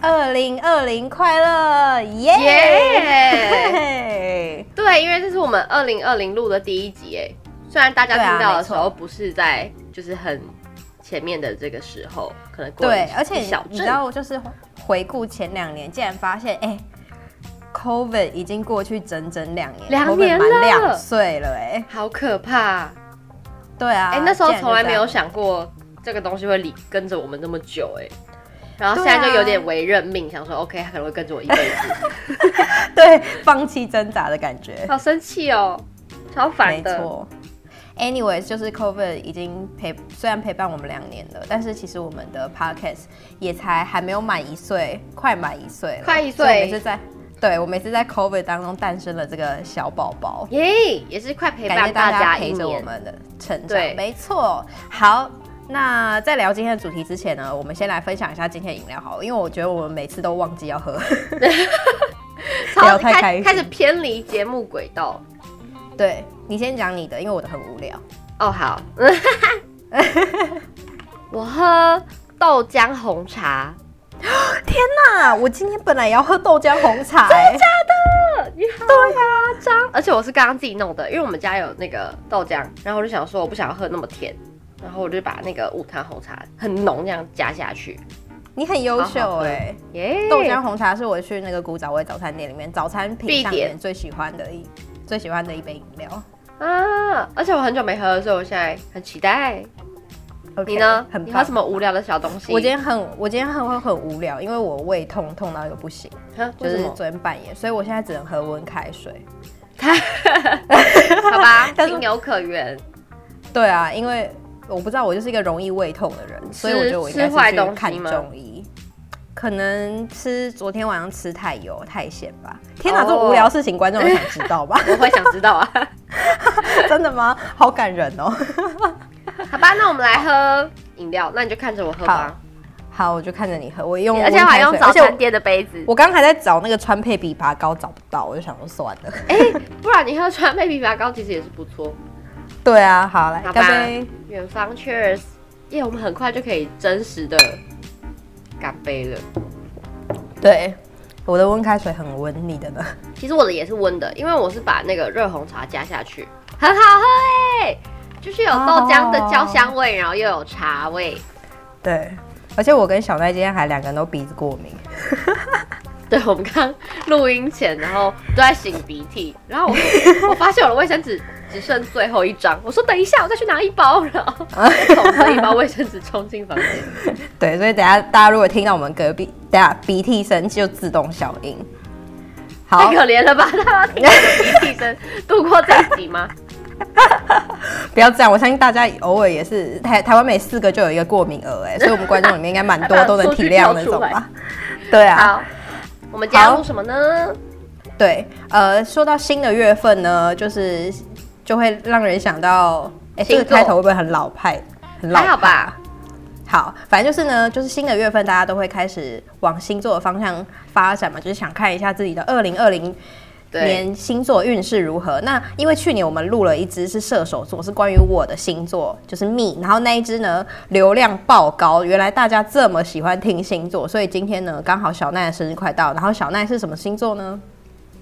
二零二零快乐，耶、yeah! yeah! 对，因为这是我们二零二零录的第一集，哎，虽然大家听到的时候不是在就是很前面的这个时候，可能过对，而且你知道，就是回顾前两年，竟然发现，哎，COVID 已经过去整整两年，两年了，两岁了，哎，好可怕。对啊，哎，那时候从来没有想过这个东西会离跟着我们那么久，哎。然后现在就有点为认命，啊、想说 OK，他可能会跟着我一辈子。对，放弃挣扎的感觉。好生气哦，超烦的。没错。Anyways，就是 COVID 已经陪，虽然陪伴我们两年了，但是其实我们的 Podcast 也才还没有满一岁，快满一岁了。快一岁。也是在，对，我们也是在 COVID 当中诞生了这个小宝宝。耶、也是快陪伴大家陪着我们的成长。对，没错。好。那在聊今天的主题之前呢，我们先来分享一下今天的饮料好了，因为我觉得我们每次都忘记要喝，聊太开心，开始偏离节目轨道。对，你先讲你的，因为我的很无聊。哦，好，我喝豆浆红茶。天哪，我今天本来也要喝豆浆红茶。真的假的？你好，对啊，张，而且我是刚刚自己弄的，因为我们家有那个豆浆，然后我就想说我不想要喝那么甜。然后我就把那个无糖红茶很浓这样加下去，你很优秀哎、欸！耶，豆浆红茶是我去那个古早味早餐店里面早餐品上面最喜欢的一最喜欢的一杯饮料啊！而且我很久没喝，所以我现在很期待。Okay, 你呢？很你喝什么无聊的小东西？我今天很我今天很会很无聊，因为我胃痛痛到一个不行，就是昨天半夜，所以我现在只能喝温开水。好吧，情有可原。对啊，因为。我不知道，我就是一个容易胃痛的人，所以我觉得我应该是去看中医。可能吃昨天晚上吃太油太咸吧。天哪，这种无聊事情观众会想知道吧？我会想知道啊。真的吗？好感人哦。好吧，那我们来喝饮料，那你就看着我喝吧。好，我就看着你喝。我用，而且我还用早餐店的杯子。我刚刚还在找那个川配枇杷膏，找不到，我就想说算了。哎，不然你喝川配枇杷膏其实也是不错。对啊，好来干杯！远方，Cheers！耶、yeah，我们很快就可以真实的干杯了。对，我的温开水很温，你的呢？其实我的也是温的，因为我是把那个热红茶加下去，很好喝哎，就是有豆浆的焦香味，oh. 然后又有茶味。对，而且我跟小奈今天还两个人都鼻子过敏。对，我们刚录音前，然后都在擤鼻涕，然后我我发现我的卫生纸。只剩最后一张，我说等一下，我再去拿一包，然后拿一包卫生纸冲进房间。对，所以等下大家如果听到我们隔壁等下鼻涕声，就自动消音。好，太可怜了吧？大家听到鼻涕声度过这一集吗？不要这样，我相信大家偶尔也是台台湾每四个就有一个过敏额哎，所以我们观众里面应该蛮多都能体谅那种吧？对啊。好，我们加入什么呢？对，呃，说到新的月份呢，就是。就会让人想到，哎、欸，这个开头会不会很老派？很老派？还好吧。好，反正就是呢，就是新的月份，大家都会开始往星座的方向发展嘛，就是想看一下自己的二零二零年星座运势如何。那因为去年我们录了一支是射手座，是关于我的星座，就是 me，然后那一支呢流量爆高，原来大家这么喜欢听星座，所以今天呢刚好小奈的生日快到，然后小奈是什么星座呢？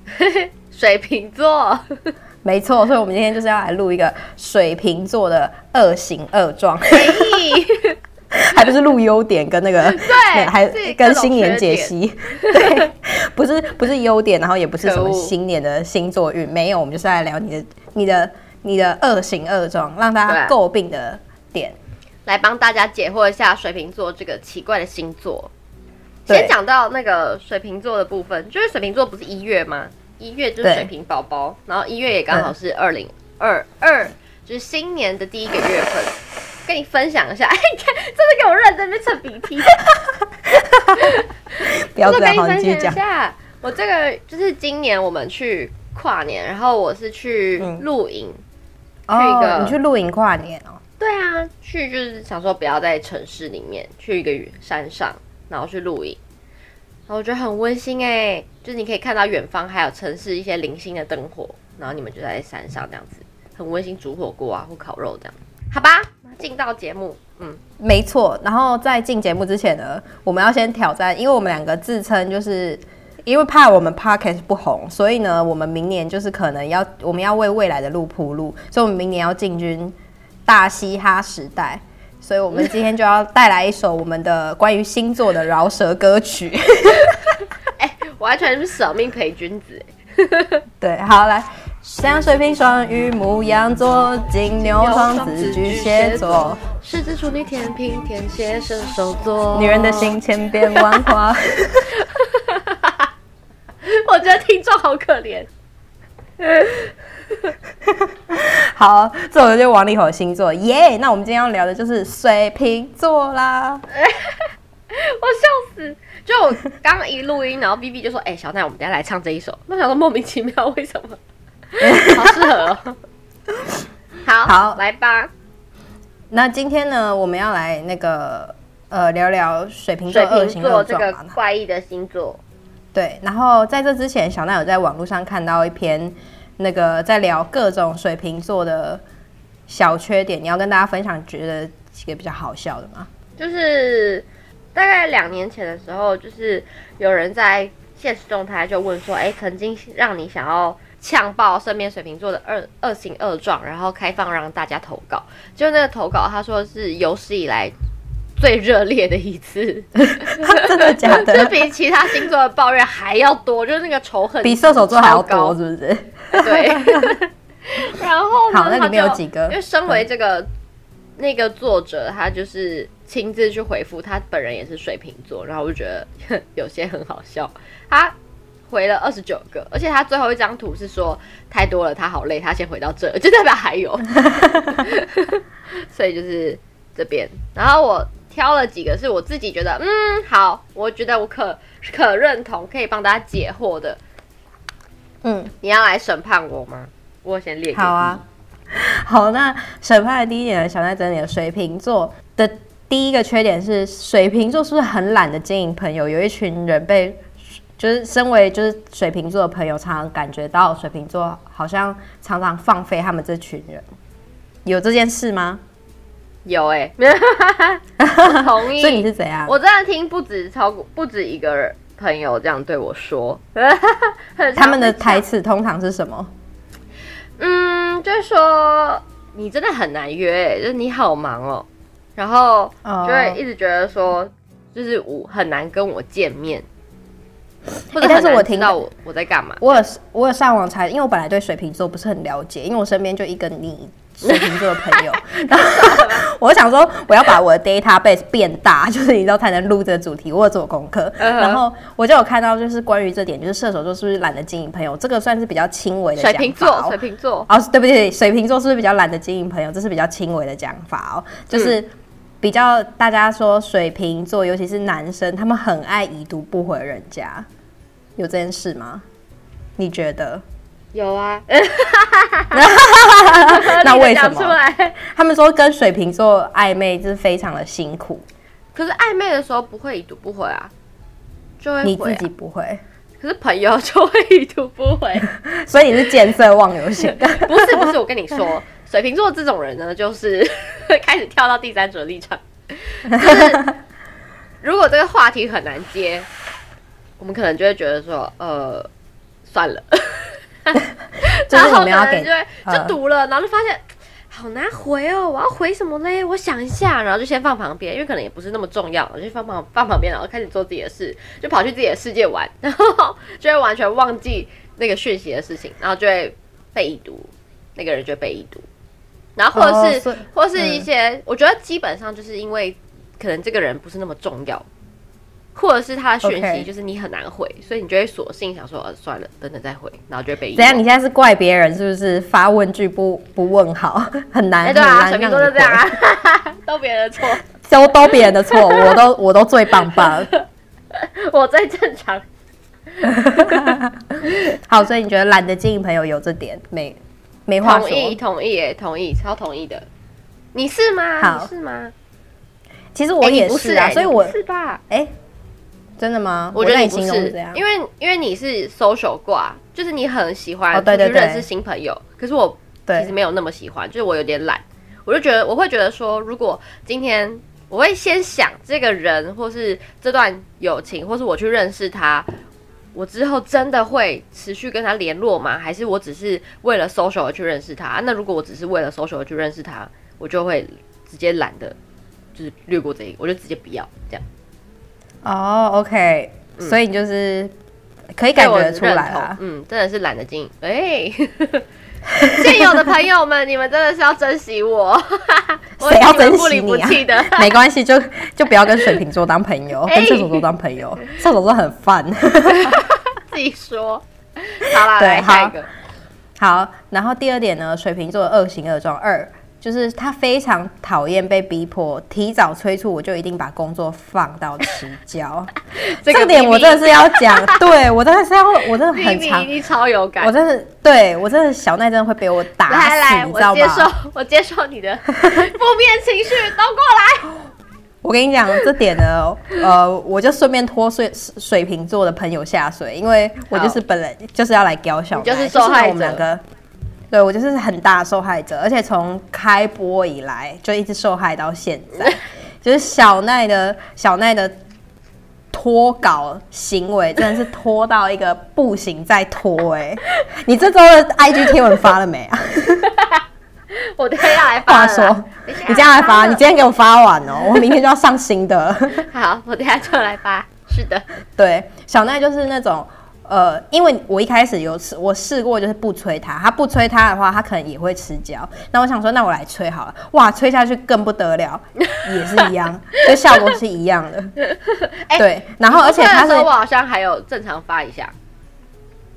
水瓶座。没错，所以我们今天就是要来录一个水瓶座的二型二状，还不是录优点跟那个对，还跟新年解析，对，不是不是优点，然后也不是什么新年的星座运，没有，我们就是来聊你的你的你的二型二状，让大家诟病的点，来帮大家解惑一下水瓶座这个奇怪的星座。先讲到那个水瓶座的部分，就是水瓶座不是一月吗？一月就是水瓶宝宝，然后一月也刚好是二零二二，就是新年的第一个月份。跟你分享一下，哎，你看，真的给我认真在擤鼻涕。不要这样，好，你继续讲一下。我这个就是今年我们去跨年，然后我是去露营，嗯、去一个、哦、你去露营跨年哦？对啊，去就是想说不要在城市里面，去一个山上，然后去露营。我觉得很温馨哎，就是你可以看到远方还有城市一些零星的灯火，然后你们就在山上这样子，很温馨，煮火锅啊或烤肉这样，好吧？进到节目，嗯，没错。然后在进节目之前呢，我们要先挑战，因为我们两个自称就是，因为怕我们 podcast 不红，所以呢，我们明年就是可能要我们要为未来的路铺路，所以我们明年要进军大嘻哈时代。所以我们今天就要带来一首我们的关于星座的饶舌歌曲。哎、欸，完全是舍命陪君子。对，好来。像水瓶、双鱼、牡羊座、金牛、双子、巨蟹座、狮子、处女、天平、天蝎、射手座。女人的心千变万化。我觉得听众好可怜。好，这首就王力宏的星座耶。Yeah! 那我们今天要聊的就是水瓶座啦。我笑死！就我刚刚一录音，然后 B B 就说：“哎、欸，小奈，我们等下来唱这一首。”那想说莫名其妙，为什么？好适合哦！好好来吧。那今天呢，我们要来那个呃聊聊水瓶座二星座这个怪异的星座。对，然后在这之前，小奈有在网络上看到一篇那个在聊各种水瓶座的小缺点，你要跟大家分享，觉得几个比较好笑的吗？就是大概两年前的时候，就是有人在现实动态就问说：“哎，曾经让你想要？”呛爆身边水瓶座的二恶行恶状，然后开放让大家投稿。就那个投稿，他说是有史以来最热烈的一次，真的假的？就比其他星座的抱怨还要多，就是那个仇恨比射手座还要高，是不是？对。然后呢，好，那里面有几个？因为身为这个那个作者，他就是亲自去回复，他本人也是水瓶座，然后我就觉得 有些很好笑。他。回了二十九个，而且他最后一张图是说太多了，他好累，他先回到这，就代表还有，所以就是这边。然后我挑了几个是我自己觉得嗯好，我觉得我可可认同，可以帮大家解惑的。嗯，你要来审判我吗？我先列。好啊，好，那审判的第一点呢，想在整理的水瓶座的第一个缺点是，水瓶座是不是很懒得经营朋友？有一群人被。就是身为就是水瓶座的朋友，常常感觉到水瓶座好像常常放飞他们这群人，有这件事吗？有哎、欸，同意。所以你是怎样？我真的听不止超过不止一个人朋友这样对我说，他们的台词通常是什么？嗯，就是说你真的很难约、欸，就是你好忙哦、喔，然后就会一直觉得说，就是我很难跟我见面。欸、但是我听到我我在干嘛？我有我有上网查，因为我本来对水瓶座不是很了解，因为我身边就一个你水瓶座的朋友，然后我想说我要把我的 database 变大，就是你知道才能录这个主题。我有做功课，uh -huh. 然后我就有看到就是关于这点，就是射手座是不是懒得经营朋友？这个算是比较轻微的讲法、哦。水瓶座，水瓶座哦，对不对？水瓶座是不是比较懒得经营朋友？这是比较轻微的讲法哦，就是比较大家说水瓶座，尤其是男生，他们很爱已读不回人家。有这件事吗？你觉得？有啊。那为什么？他们说跟水瓶座暧昧就是非常的辛苦。可是暧昧的时候不会已读不回啊，就会、啊、你自己不会。可是朋友就会已读不回，所以你是见色忘友型。不是不是，我跟你说，水瓶座这种人呢，就是会开始跳到第三者立场。就是如果这个话题很难接。我们可能就会觉得说，呃，算了，然后可能就会就读了，然后就发现好难回哦，我要回什么嘞？我想一下，然后就先放旁边，因为可能也不是那么重要，我就放旁放旁边，然后开始做自己的事，就跑去自己的世界玩，然后就会完全忘记那个讯息的事情，然后就会被已读，那个人就会被已读，然后或者是、哦、或是一些、嗯，我觉得基本上就是因为可能这个人不是那么重要。或者是他的讯息就是你很难回.所以你就会索性想说，呃，算了，等等再回，然后就会被。怎样？你现在是怪别人是不是？发问句不不问好，很难。欸、对啊，水瓶座都这样啊，都别人的错，都都别人的错，我都我都最棒棒，我最正常。好，所以你觉得懒得经营朋友有这点没没话说？同意，同意，哎，同意，超同意的。你是吗？好，你是吗？其实我也是啊，欸、所以我是吧？哎、欸。真的吗？我觉得你不是，因为因为你是 social 挂，就是你很喜欢去认识新朋友。可是我其实没有那么喜欢，就是我有点懒，我就觉得我会觉得说，如果今天我会先想这个人，或是这段友情，或是我去认识他，我之后真的会持续跟他联络吗？还是我只是为了 social 而去认识他？那如果我只是为了 social 而去认识他，我就会直接懒得，就是略过这一个，我就直接不要这样。哦、oh,，OK，、嗯、所以你就是可以感觉得出来了，嗯，真的是懒得经营。哎、欸，现有的朋友们，你们真的是要珍惜我，谁要珍惜你啊？没关系，就就不要跟水瓶座当朋友，欸、跟射手座当朋友，射手座很烦。自己说，好啦，对，来下一个，好，然后第二点呢，水瓶座恶行恶状二。就是他非常讨厌被逼迫提早催促，我就一定把工作放到迟交。这个点我真的是要讲，对我真的是要，我真的很长，超有感。我真的对我真的小奈真的会被我打死，来来你知道吗？我接受，我接受你的负面情绪，都过来。我跟你讲这点呢，呃，我就顺便拖水水瓶座的朋友下水，因为我就是本来就是要来教小奈，就是受害者。就是我们两个。对，我就是很大受害者，而且从开播以来就一直受害到现在，就是小奈的小奈的拖稿行为真的是拖到一个不行再拖哎！你这周的 IG 贴文发了没啊？我等下来发。话说，你这样来发，你今天给我发完哦，我明天就要上新的。好，我等下就来发。是的，对，小奈就是那种。呃，因为我一开始有试，我试过就是不催他，他不催他的话，他可能也会迟交。那我想说，那我来吹好了，哇，吹下去更不得了，也是一样，就效果是一样的。欸、对，然后而且他说我好像还有正常发一下，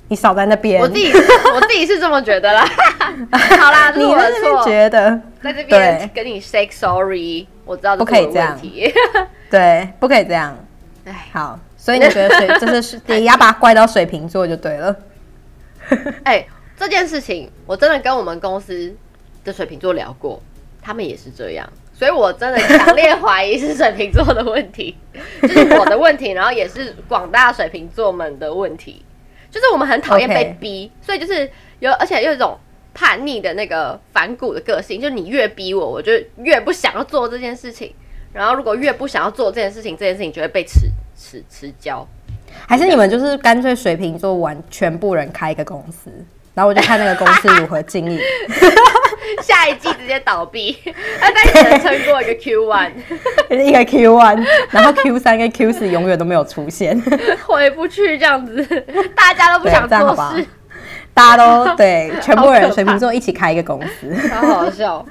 你少在那边。我自己我自己是这么觉得啦。好啦，是我的错，你在这边觉得在这边跟你 say sorry，我知道不可以这样，对，不可以这样。哎，好。所以你觉得水就是你要把它怪到水瓶座就对了。哎、欸，这件事情我真的跟我们公司的水瓶座聊过，他们也是这样，所以我真的强烈怀疑是水瓶座的问题，就是我的问题，然后也是广大水瓶座们的问题，就是我们很讨厌被逼.所以就是有而且有一种叛逆的那个反骨的个性，就你越逼我，我就越不想要做这件事情，然后如果越不想要做这件事情，这件事情就会被迟。迟迟交，还是你们就是干脆水瓶座完全部人开一个公司，然后我就看那个公司如何经营，下一季直接倒闭，那 但只能撑过一个 Q one，一个 Q one，然后 Q 三跟 Q 四永远都没有出现，回不去这样子，大家都不想做事，大家都对，全部人水瓶座一起开一个公司，好好笑，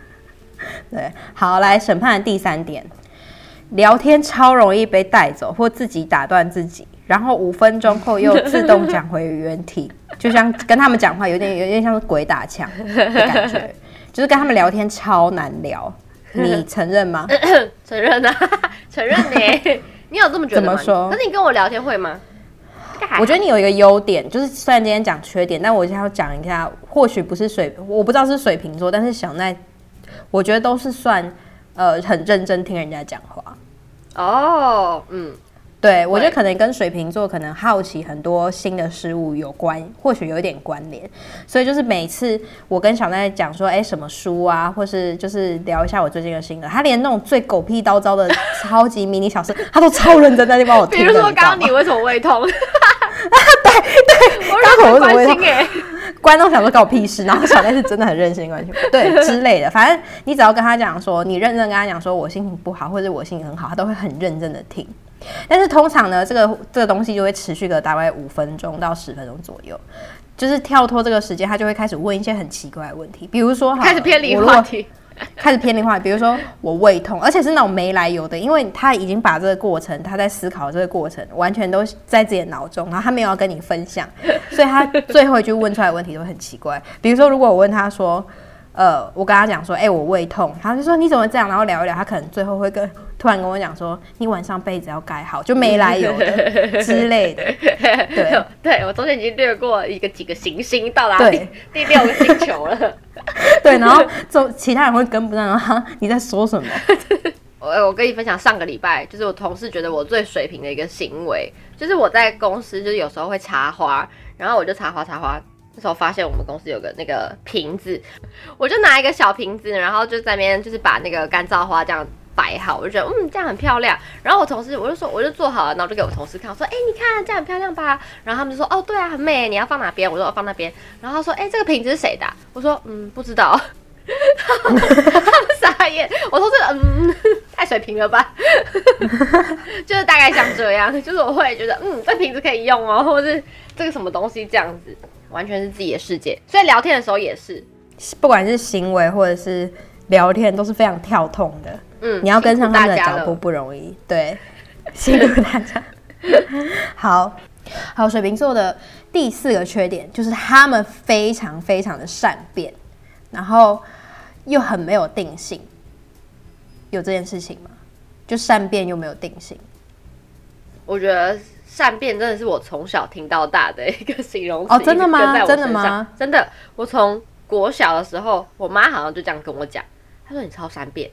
对，好，来审判的第三点。聊天超容易被带走，或自己打断自己，然后五分钟后又自动讲回原题，就像跟他们讲话有点有点像是鬼打墙的感觉，就是跟他们聊天超难聊，你 承认吗？承认啊，承认你，你有这么觉得吗？怎么说？可是你跟我聊天会吗？我觉得你有一个优点，就是虽然今天讲缺点，但我现在要讲一下，或许不是水，我不知道是水瓶座，但是小奈，我觉得都是算呃很认真听人家讲话。哦，嗯，对，我觉得可能跟水瓶座可能好奇很多新的事物有关，或许有一点关联。所以就是每次我跟小奈讲说，哎，什么书啊，或是就是聊一下我最近的心得，他连那种最狗屁叨叨的超级迷你小事，他都超认真在那帮我听。比如说刚刚你为什么胃痛？对 对，我为什么胃痛？观众想说搞屁事，然后小戴是真的很任性，完全对之类的。反正你只要跟他讲说，你认真跟他讲说我心情不好，或者我心情很好，他都会很认真的听。但是通常呢，这个这个东西就会持续个大概五分钟到十分钟左右，就是跳脱这个时间，他就会开始问一些很奇怪的问题，比如说开始偏离话题。开始偏离话，比如说我胃痛，而且是那种没来由的，因为他已经把这个过程，他在思考这个过程，完全都在自己的脑中，然后他没有要跟你分享，所以他最后一句问出来的问题都很奇怪。比如说，如果我问他说，呃，我跟他讲说，哎、欸，我胃痛，他就说你怎么这样，然后聊一聊，他可能最后会跟突然跟我讲说，你晚上被子要盖好，就没来由的 之类的。对，对我昨天已经略过一个几个行星到达第 第六个星球了。对，然后就其他人会跟不上，然后你在说什么？我我跟你分享，上个礼拜就是我同事觉得我最水平的一个行为，就是我在公司就是有时候会插花，然后我就插花插花，那时候发现我们公司有个那个瓶子，我就拿一个小瓶子，然后就在那边就是把那个干燥花这样摆好，我就觉得嗯这样很漂亮。然后我同事我就说我就做好了，然后就给我同事看，我说哎、你看这样很漂亮吧？然后他们就说哦对啊很美，你要放哪边？我说我放那边。然后他说哎、这个瓶子是谁的？我说嗯不知道。傻眼，我说这嗯太水平了吧？就是大概像这样，就是我会觉得嗯这瓶子可以用哦，或者是这个什么东西这样子。完全是自己的世界，所以聊天的时候也是，不管是行为或者是聊天都是非常跳痛的。嗯，你要跟上他们的脚步不容易。对，辛苦大家。好好，水瓶座的第四个缺点就是他们非常非常的善变，然后又很没有定性。有这件事情吗？就善变又没有定性。我觉得。善变真的是我从小听到大的一个形容词哦，真的吗？真的吗？真的，我从国小的时候，我妈好像就这样跟我讲，她说你超善变，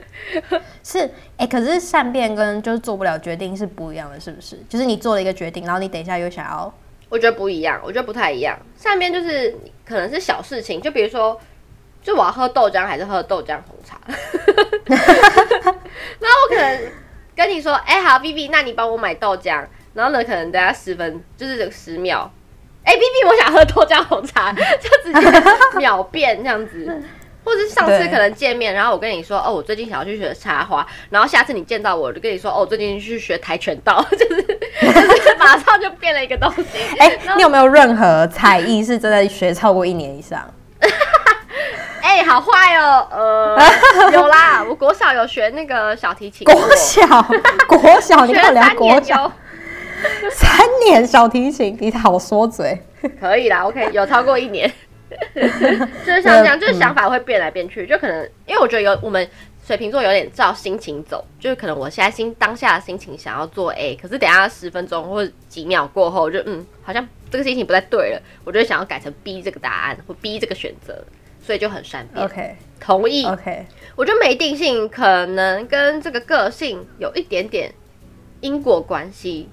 是哎、欸，可是善变跟就是做不了决定是不一样的，是不是？就是你做了一个决定，然后你等一下又想要，我觉得不一样，我觉得不太一样。善变就是可能是小事情，就比如说，就我要喝豆浆还是喝豆浆红茶，然后我可能跟你说，哎、欸，好，B B，那你帮我买豆浆。然后呢，可能等下十分，就是这个十秒，哎，B B，我想喝豆浆红茶，就直接秒变这样子。或者是上次可能见面，然后我跟你说，哦，我最近想要去学插花，然后下次你见到我，就跟你说，哦，我最近去学跆拳道，就 是就是马上就变了一个东西。哎，你有没有任何才艺是真的学超过一年以上？哎，好坏哦，呃，有啦，我国小有学那个小提琴。国小，国小，你看聊国小。三年小提琴，你好说嘴，可以啦，OK，有超过一年，就是像这样，就是想法会变来变去，就可能因为我觉得有我们水瓶座有点照心情走，就是可能我现在心当下的心情想要做 A，可是等下十分钟或者几秒过后，就嗯，好像这个心情不太对了，我就想要改成 B 这个答案或 B 这个选择，所以就很善变。OK，同意。OK，我觉得没定性可能跟这个个性有一点点因果关系。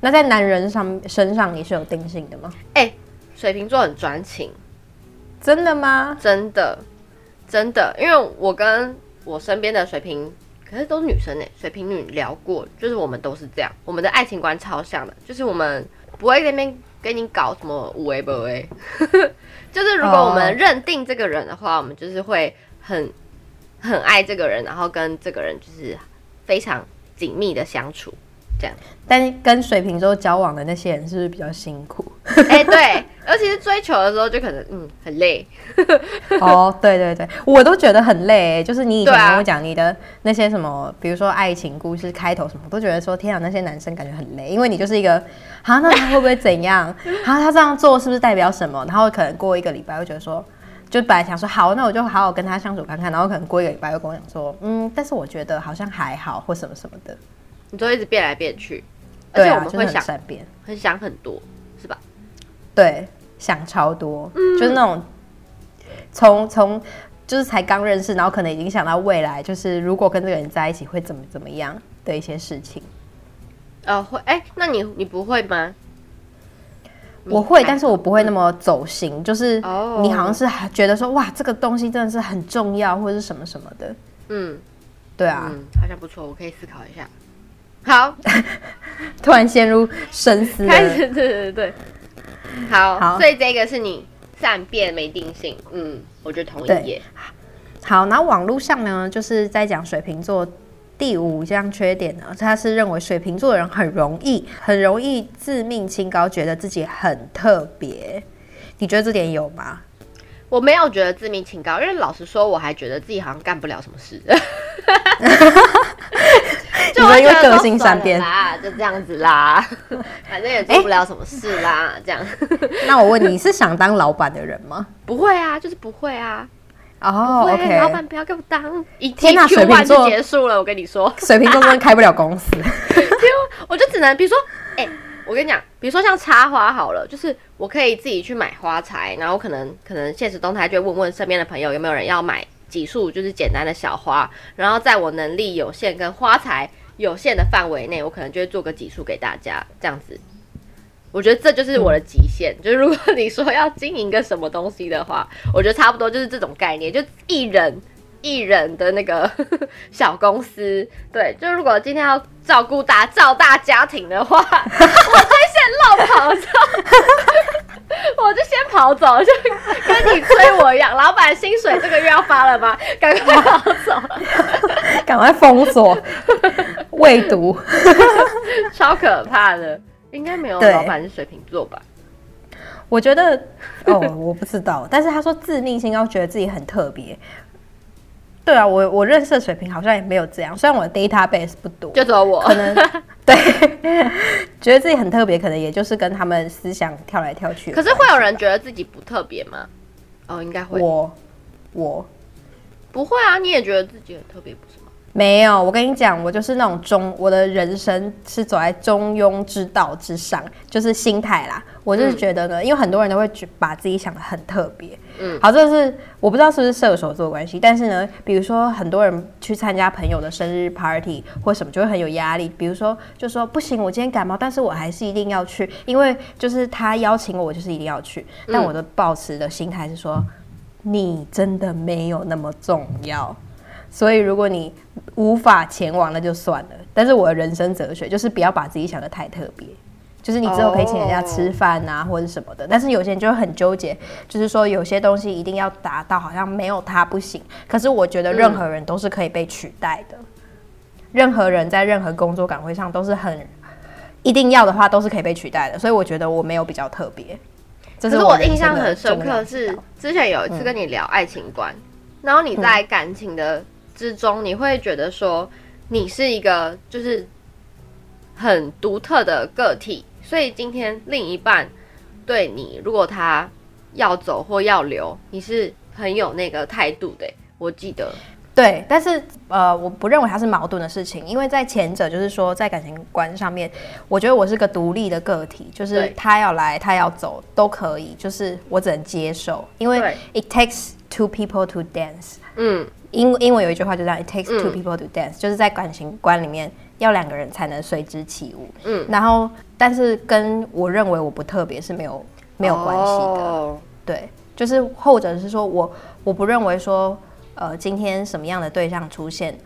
那在男人上身上你是有定性的吗？哎、欸，水瓶座很专情，真的吗？真的，真的，因为我跟我身边的水瓶，可是都是女生呢，水瓶女聊过，就是我们都是这样，我们的爱情观超像的，就是我们不会那边跟你搞什么无为不为，就是如果我们认定这个人的话，我们就是会很很爱这个人，然后跟这个人就是非常紧密的相处。这样，但是跟水瓶座交往的那些人是不是比较辛苦？哎、欸，对，尤其是追求的时候，就可能嗯很累。哦，对对对，我都觉得很累。就是你以前跟我讲你的那些什么，啊、比如说爱情故事开头什么，我都觉得说天啊，那些男生感觉很累，因为你就是一个啊，那他会不会怎样？啊，他这样做是不是代表什么？然后可能过一个礼拜，会觉得说，就本来想说好，那我就好好跟他相处看看，然后可能过一个礼拜又跟我讲说，嗯，但是我觉得好像还好，或什么什么的。你都一直变来变去，而且我们会想、善变，很想很多，是吧？对，想超多，嗯、就是那种从从就是才刚认识，然后可能已经想到未来，就是如果跟这个人在一起会怎么怎么样的一些事情。呃，会，哎、欸，那你你不会吗？我会，但是我不会那么走心，就是你好像是觉得说哇，这个东西真的是很重要，或者是什么什么的。嗯，对啊，嗯、好像不错，我可以思考一下。好，突然陷入深思。开始，对对对，好，好，所以这个是你善变没定性，嗯，我就同意耶。好，然后网络上呢，就是在讲水瓶座第五项缺点呢，他是认为水瓶座的人很容易，很容易自命清高，觉得自己很特别。你觉得这点有吗？我没有觉得自命清高，因为老实说，我还觉得自己好像干不了什么事。就因为个性善变啦，就这样子啦，反正也做不了什么事啦，欸、这样。那我问你，是想当老板的人吗？不会啊，就是不会啊。哦、oh,，OK，老板不要给我当。一天哪，水瓶座结束了，我跟你说，水瓶座真的开不了公司。我就只能，比如说，哎、欸，我跟你讲，比如说像插花好了，就是我可以自己去买花材，然后可能可能现实动态就问问身边的朋友有没有人要买。几束就是简单的小花，然后在我能力有限跟花材有限的范围内，我可能就会做个几束给大家，这样子。我觉得这就是我的极限。嗯、就是如果你说要经营个什么东西的话，我觉得差不多就是这种概念，就一人一人的那个 小公司。对，就如果今天要照顾大照大家庭的话，我会先落跑走，我就先跑走，就 跟你催我一样。老板薪水这个月要发了吗？赶快跑走，赶快封锁，未读，超可怕的。应该没有老板是水瓶座吧？我觉得哦，我不知道。但是他说自命心高，觉得自己很特别。对啊，我我认识的水平好像也没有这样。虽然我的 database 不多，就只有我。可能 对，觉得自己很特别，可能也就是跟他们思想跳来跳去。可是会有人觉得自己不特别吗？哦，应该会。我我不会啊，你也觉得自己很特别，不？没有，我跟你讲，我就是那种中，我的人生是走在中庸之道之上，就是心态啦。我就是觉得呢，嗯、因为很多人都会把自己想的很特别，嗯，好，这是我不知道是不是射手座关系，但是呢，比如说很多人去参加朋友的生日 party 或什么，就会很有压力。比如说，就说不行，我今天感冒，但是我还是一定要去，因为就是他邀请我，我就是一定要去。但我的抱持的心态是说，嗯、你真的没有那么重要。所以，如果你无法前往，那就算了。但是，我的人生哲学就是不要把自己想的太特别，就是你之后可以请人家吃饭啊，或者什么的。但是有些人就会很纠结，就是说有些东西一定要达到，好像没有他不行。可是我觉得任何人都是可以被取代的，任何人在任何工作岗位上都是很一定要的话，都是可以被取代的。所以我觉得我没有比较特别。可是我印象很深刻，是之前有一次跟你聊爱情观，然后你在感情的。之中，你会觉得说你是一个就是很独特的个体，所以今天另一半对你，如果他要走或要留，你是很有那个态度的。我记得，对，但是呃，我不认为它是矛盾的事情，因为在前者就是说在感情观上面，我觉得我是个独立的个体，就是他要来他要走都可以，就是我只能接受，因为 it takes two people to dance，嗯。英英文有一句话就这样，It takes two people to dance，、嗯、就是在感情观里面要两个人才能随之起舞。嗯，然后但是跟我认为我不特别是没有没有关系的。哦、对，就是后者是说我我不认为说呃今天什么样的对象出现，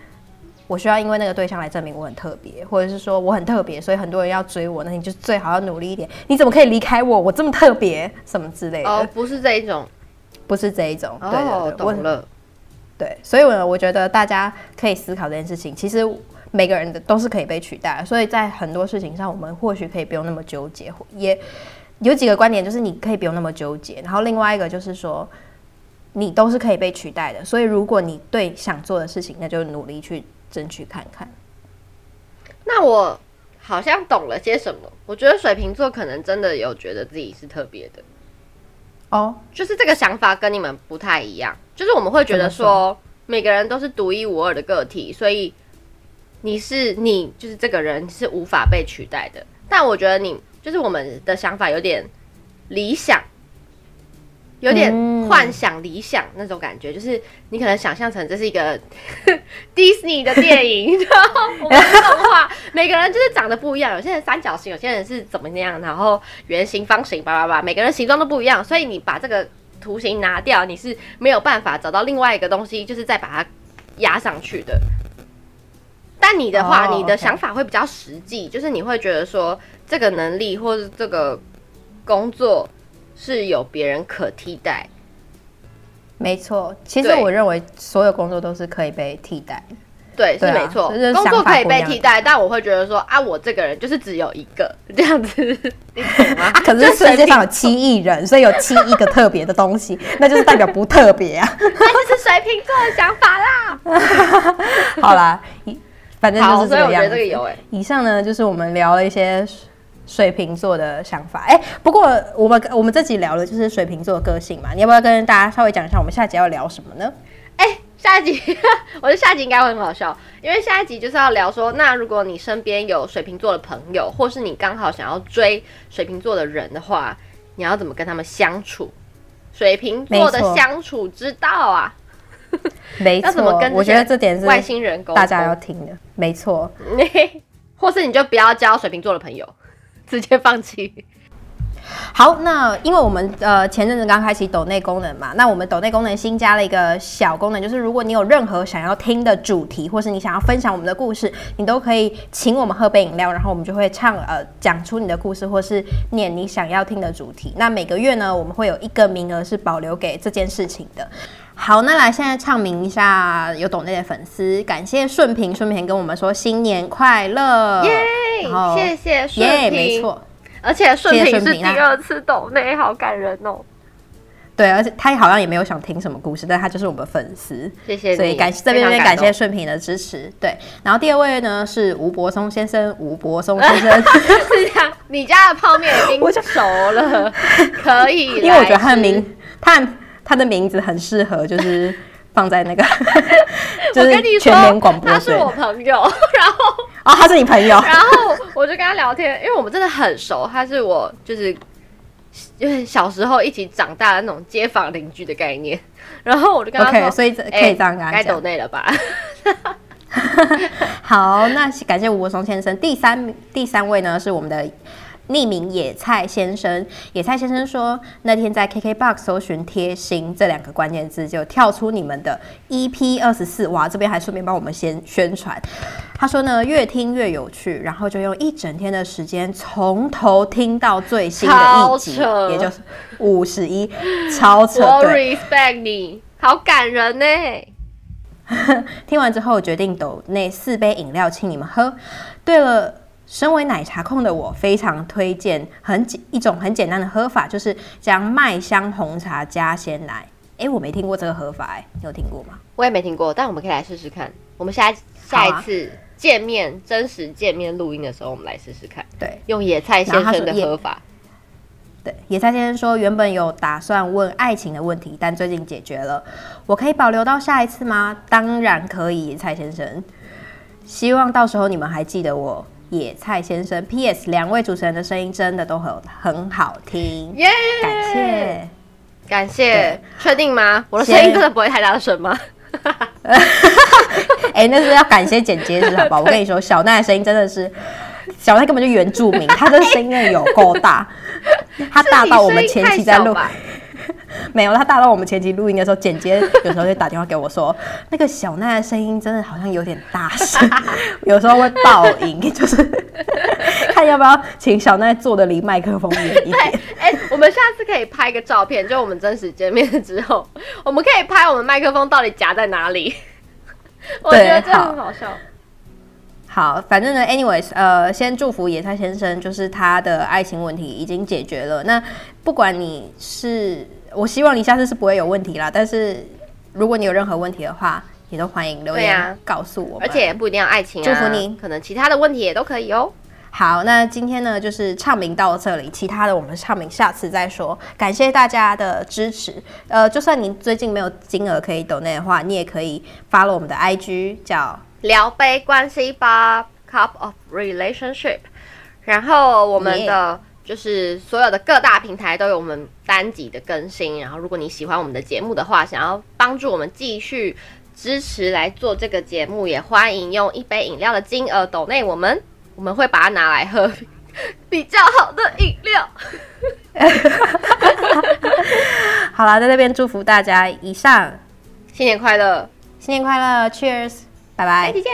我需要因为那个对象来证明我很特别，或者是说我很特别，所以很多人要追我，那你就最好要努力一点。你怎么可以离开我？我这么特别，什么之类的？哦，不是这一种，不是这一种。对，对，对，哦，懂了。对，所以我我觉得大家可以思考这件事情。其实每个人的都是可以被取代的，所以在很多事情上，我们或许可以不用那么纠结。也有几个观点，就是你可以不用那么纠结。然后另外一个就是说，你都是可以被取代的。所以如果你对想做的事情，那就努力去争取看看。那我好像懂了些什么。我觉得水瓶座可能真的有觉得自己是特别的。哦，就是这个想法跟你们不太一样。就是我们会觉得说，每个人都是独一无二的个体，所以你是你，就是这个人是无法被取代的。但我觉得你，就是我们的想法有点理想。有点幻想理想那种感觉，嗯、就是你可能想象成这是一个迪士尼的电影，然后我们动画，每个人就是长得不一样，有些人三角形，有些人是怎么样，然后圆形、方形，叭叭叭，每个人形状都不一样，所以你把这个图形拿掉，你是没有办法找到另外一个东西，就是再把它压上去的。但你的话，oh. 你的想法会比较实际，就是你会觉得说，这个能力或者这个工作。是有别人可替代，没错。其实我认为所有工作都是可以被替代的，对，是没错。工作可以被替代，但我会觉得说啊，我这个人就是只有一个 这样子，你懂吗？啊、可是世界上有七亿人，所以有七亿个特别的东西，那就是代表不特别啊。那就是水瓶座的想法啦。好啦，反正就是这个样子。所以我觉得这个有哎。以上呢，就是我们聊了一些。水瓶座的想法，哎、欸，不过我们我们这集聊的就是水瓶座的个性嘛，你要不要跟大家稍微讲一下，我们下集要聊什么呢？哎、欸，下一集，我觉得下一集应该会很好笑，因为下一集就是要聊说，那如果你身边有水瓶座的朋友，或是你刚好想要追水瓶座的人的话，你要怎么跟他们相处？水瓶座的相处之道啊，没错，要怎么跟我觉得这点是外星人大家要听的，没错，或是你就不要交水瓶座的朋友。直接放弃，好，那因为我们呃前阵子刚开启抖内功能嘛，那我们抖内功能新加了一个小功能，就是如果你有任何想要听的主题，或是你想要分享我们的故事，你都可以请我们喝杯饮料，然后我们就会唱呃讲出你的故事，或是念你想要听的主题。那每个月呢，我们会有一个名额是保留给这件事情的。好，那来现在唱名一下有抖内的粉丝，感谢顺平，顺平跟我们说新年快乐，耶、谢谢顺平没错。而且顺平是第二次抖内，好感人哦。对，而且他好像也没有想听什么故事，但他就是我们粉丝，谢谢。所以感谢这边边感谢顺平的支持。对，然后第二位呢是吴柏松先生，吴柏松先生 是这样。你家的泡面已经 熟了，可以。因为我觉得他的名，他他的名字很适合，就是放在那个，就是全联广播。他是我朋友，然后。哦，他是你朋友，然后我就跟他聊天，因为我们真的很熟，他是我就是因为小时候一起长大的那种街坊邻居的概念，然后我就跟他说，okay, 所以可以这样跟他讲，该抖内了吧？好，那感谢吴国松先生。第三第三位呢是我们的。匿名野菜先生，野菜先生说，那天在 KKBOX 搜寻“贴心”这两个关键字，就跳出你们的 EP 二十四，哇，这边还顺便帮我们先宣传。他说呢，越听越有趣，然后就用一整天的时间从头听到最新的一集，也就是五十一，超扯。我 respect 你，好感人呢。听完之后决定抖那四杯饮料请你们喝。对了。身为奶茶控的我，非常推荐很简一种很简单的喝法，就是将麦香红茶加鲜奶。哎、欸，我没听过这个喝法、欸，哎，你有听过吗？我也没听过，但我们可以来试试看。我们下下一次见面、啊、真实见面录音的时候，我们来试试看。对，用野菜先生的喝法。对，野菜先生说，原本有打算问爱情的问题，但最近解决了。我可以保留到下一次吗？当然可以，野菜先生。希望到时候你们还记得我。野菜先生，P.S. 两位主持人的声音真的都很很好听，耶、感谢，感谢，确定吗？我的声音真的不会太大声吗？哎、欸，那是要感谢剪接师，好吧？我跟你说，小奈的声音真的是，小奈根本就原住民，他的声音真的有够大，他大到我们前期在录。没有，他大到我们前期录音的时候，剪接有时候就打电话给我说，那个小奈的声音真的好像有点大声，有时候会爆音，就是 看要不要请小奈坐的离麦克风远一点。哎、欸，我们下次可以拍个照片，就我们真实见面之后，我们可以拍我们麦克风到底夹在哪里。我觉得这很好笑。好，反正呢，anyways，呃，先祝福野菜先生，就是他的爱情问题已经解决了。那不管你是，我希望你下次是不会有问题啦。但是如果你有任何问题的话，也都欢迎留言告诉我们。而且不一定要爱情啊，祝福你，可能其他的问题也都可以哦。好，那今天呢，就是唱名到这里，其他的我们唱名下次再说。感谢大家的支持。呃，就算你最近没有金额可以抖内的话，你也可以 follow 我们的 IG 叫。聊杯关系吧，Cup of Relationship。然后我们的就是所有的各大平台都有我们单集的更新。然后如果你喜欢我们的节目的话，想要帮助我们继续支持来做这个节目，也欢迎用一杯饮料的金额抖内我们，我们会把它拿来喝 比较好的饮料。好啦，在这边祝福大家，以上新年快乐，新年快乐，Cheers。拜拜，再见。